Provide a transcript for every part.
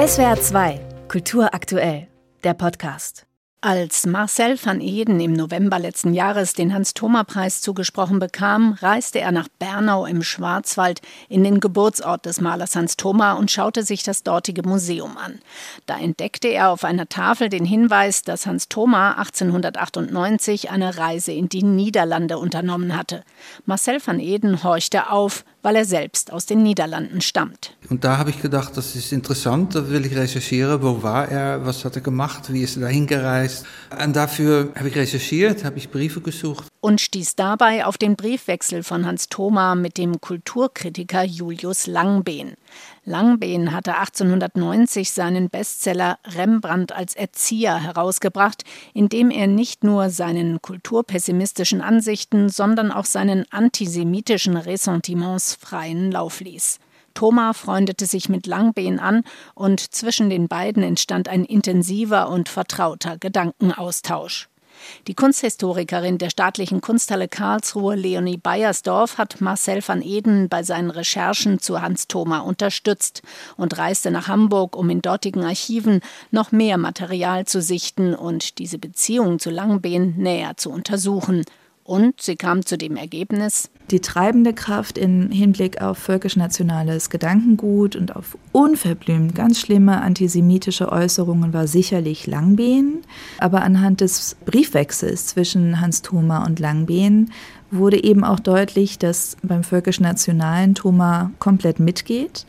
SWR 2, Kultur aktuell, der Podcast. Als Marcel van Eden im November letzten Jahres den Hans-Thoma-Preis zugesprochen bekam, reiste er nach Bernau im Schwarzwald in den Geburtsort des Malers Hans Thoma und schaute sich das dortige Museum an. Da entdeckte er auf einer Tafel den Hinweis, dass Hans Thoma 1898 eine Reise in die Niederlande unternommen hatte. Marcel van Eden horchte auf, weil er selbst aus den Niederlanden stammt. Und da habe ich gedacht, das ist interessant, da will ich recherchieren, wo war er, was hat er gemacht, wie ist er dahin gereist. Und dafür habe ich recherchiert, habe ich Briefe gesucht. Und stieß dabei auf den Briefwechsel von Hans Thoma mit dem Kulturkritiker Julius Langbehn. Langbehn hatte 1890 seinen Bestseller Rembrandt als Erzieher herausgebracht, in dem er nicht nur seinen kulturpessimistischen Ansichten, sondern auch seinen antisemitischen Ressentiments freien Lauf ließ. Thoma freundete sich mit Langbehn an und zwischen den beiden entstand ein intensiver und vertrauter Gedankenaustausch. Die Kunsthistorikerin der Staatlichen Kunsthalle Karlsruhe, Leonie Beiersdorf, hat Marcel van Eden bei seinen Recherchen zu Hans Thoma unterstützt und reiste nach Hamburg, um in dortigen Archiven noch mehr Material zu sichten und diese Beziehung zu Langbehn näher zu untersuchen. Und sie kam zu dem Ergebnis, die treibende Kraft im Hinblick auf völkisch-nationales Gedankengut und auf unverblümt ganz schlimme antisemitische Äußerungen war sicherlich Langbehn. Aber anhand des Briefwechsels zwischen Hans Thoma und Langbehn wurde eben auch deutlich, dass beim völkisch-nationalen Thoma komplett mitgeht.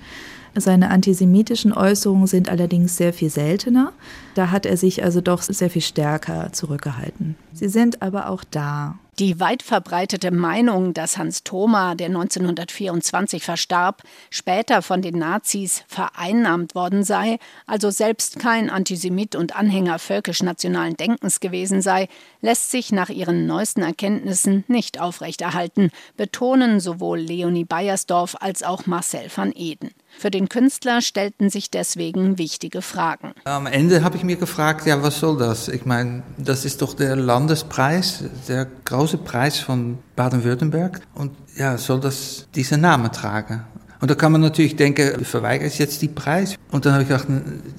Seine antisemitischen Äußerungen sind allerdings sehr viel seltener. Da hat er sich also doch sehr viel stärker zurückgehalten. Sie sind aber auch da. Die weit verbreitete Meinung, dass Hans Thoma, der 1924 verstarb, später von den Nazis vereinnahmt worden sei, also selbst kein Antisemit und Anhänger völkisch-nationalen Denkens gewesen sei, lässt sich nach ihren neuesten Erkenntnissen nicht aufrechterhalten, betonen sowohl Leonie Beiersdorf als auch Marcel van Eden. Für den Künstler stellten sich deswegen wichtige Fragen. Am Ende habe ich mir gefragt, ja, was soll das? Ich meine, das ist doch der Landespreis, der große Preis von Baden-Württemberg. Und ja, soll das diesen Namen tragen? Und da kann man natürlich denken, verweigere ich jetzt die Preis? Und dann habe ich gedacht,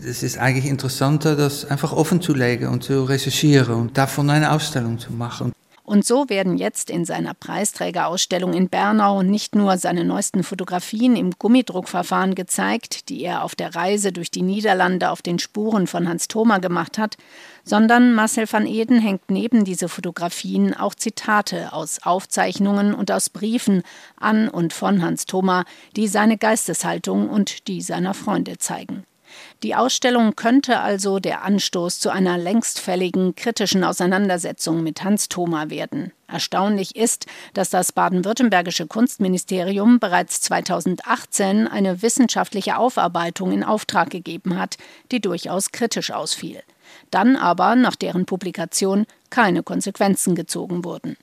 es ist eigentlich interessanter, das einfach offen zu legen und zu recherchieren und davon eine Ausstellung zu machen. Und so werden jetzt in seiner Preisträgerausstellung in Bernau nicht nur seine neuesten Fotografien im Gummidruckverfahren gezeigt, die er auf der Reise durch die Niederlande auf den Spuren von Hans Thoma gemacht hat, sondern Marcel van Eden hängt neben diese Fotografien auch Zitate aus Aufzeichnungen und aus Briefen an und von Hans Thoma, die seine Geisteshaltung und die seiner Freunde zeigen. Die Ausstellung könnte also der Anstoß zu einer längstfälligen kritischen Auseinandersetzung mit Hans Thoma werden. Erstaunlich ist, dass das baden-württembergische Kunstministerium bereits 2018 eine wissenschaftliche Aufarbeitung in Auftrag gegeben hat, die durchaus kritisch ausfiel. Dann aber, nach deren Publikation, keine Konsequenzen gezogen wurden.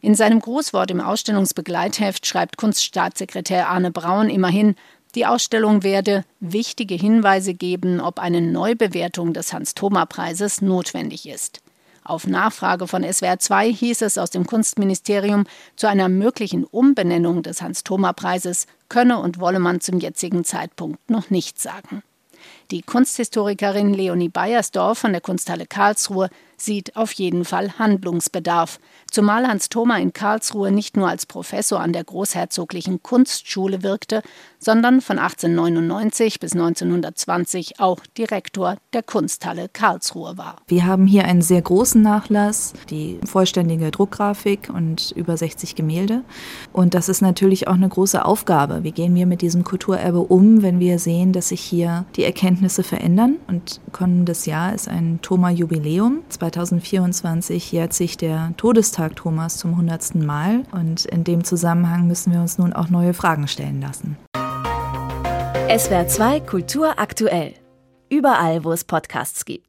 In seinem Grußwort im Ausstellungsbegleitheft schreibt Kunststaatssekretär Arne Braun immerhin, die Ausstellung werde wichtige Hinweise geben, ob eine Neubewertung des Hans-Thoma-Preises notwendig ist. Auf Nachfrage von SWR 2 hieß es aus dem Kunstministerium, zu einer möglichen Umbenennung des Hans-Thoma-Preises könne und wolle man zum jetzigen Zeitpunkt noch nichts sagen. Die Kunsthistorikerin Leonie Beiersdorf von der Kunsthalle Karlsruhe sieht auf jeden Fall Handlungsbedarf, zumal Hans Thoma in Karlsruhe nicht nur als Professor an der Großherzoglichen Kunstschule wirkte, sondern von 1899 bis 1920 auch Direktor der Kunsthalle Karlsruhe war. Wir haben hier einen sehr großen Nachlass, die vollständige Druckgrafik und über 60 Gemälde. Und das ist natürlich auch eine große Aufgabe. Wie gehen wir mit diesem Kulturerbe um, wenn wir sehen, dass sich hier die Erkenntnisse verändern? Und kommendes Jahr ist ein Thoma-Jubiläum. 2024 jährt sich der Todestag Thomas zum 100. Mal und in dem Zusammenhang müssen wir uns nun auch neue Fragen stellen lassen. SWR 2 Kultur aktuell. Überall, wo es Podcasts gibt.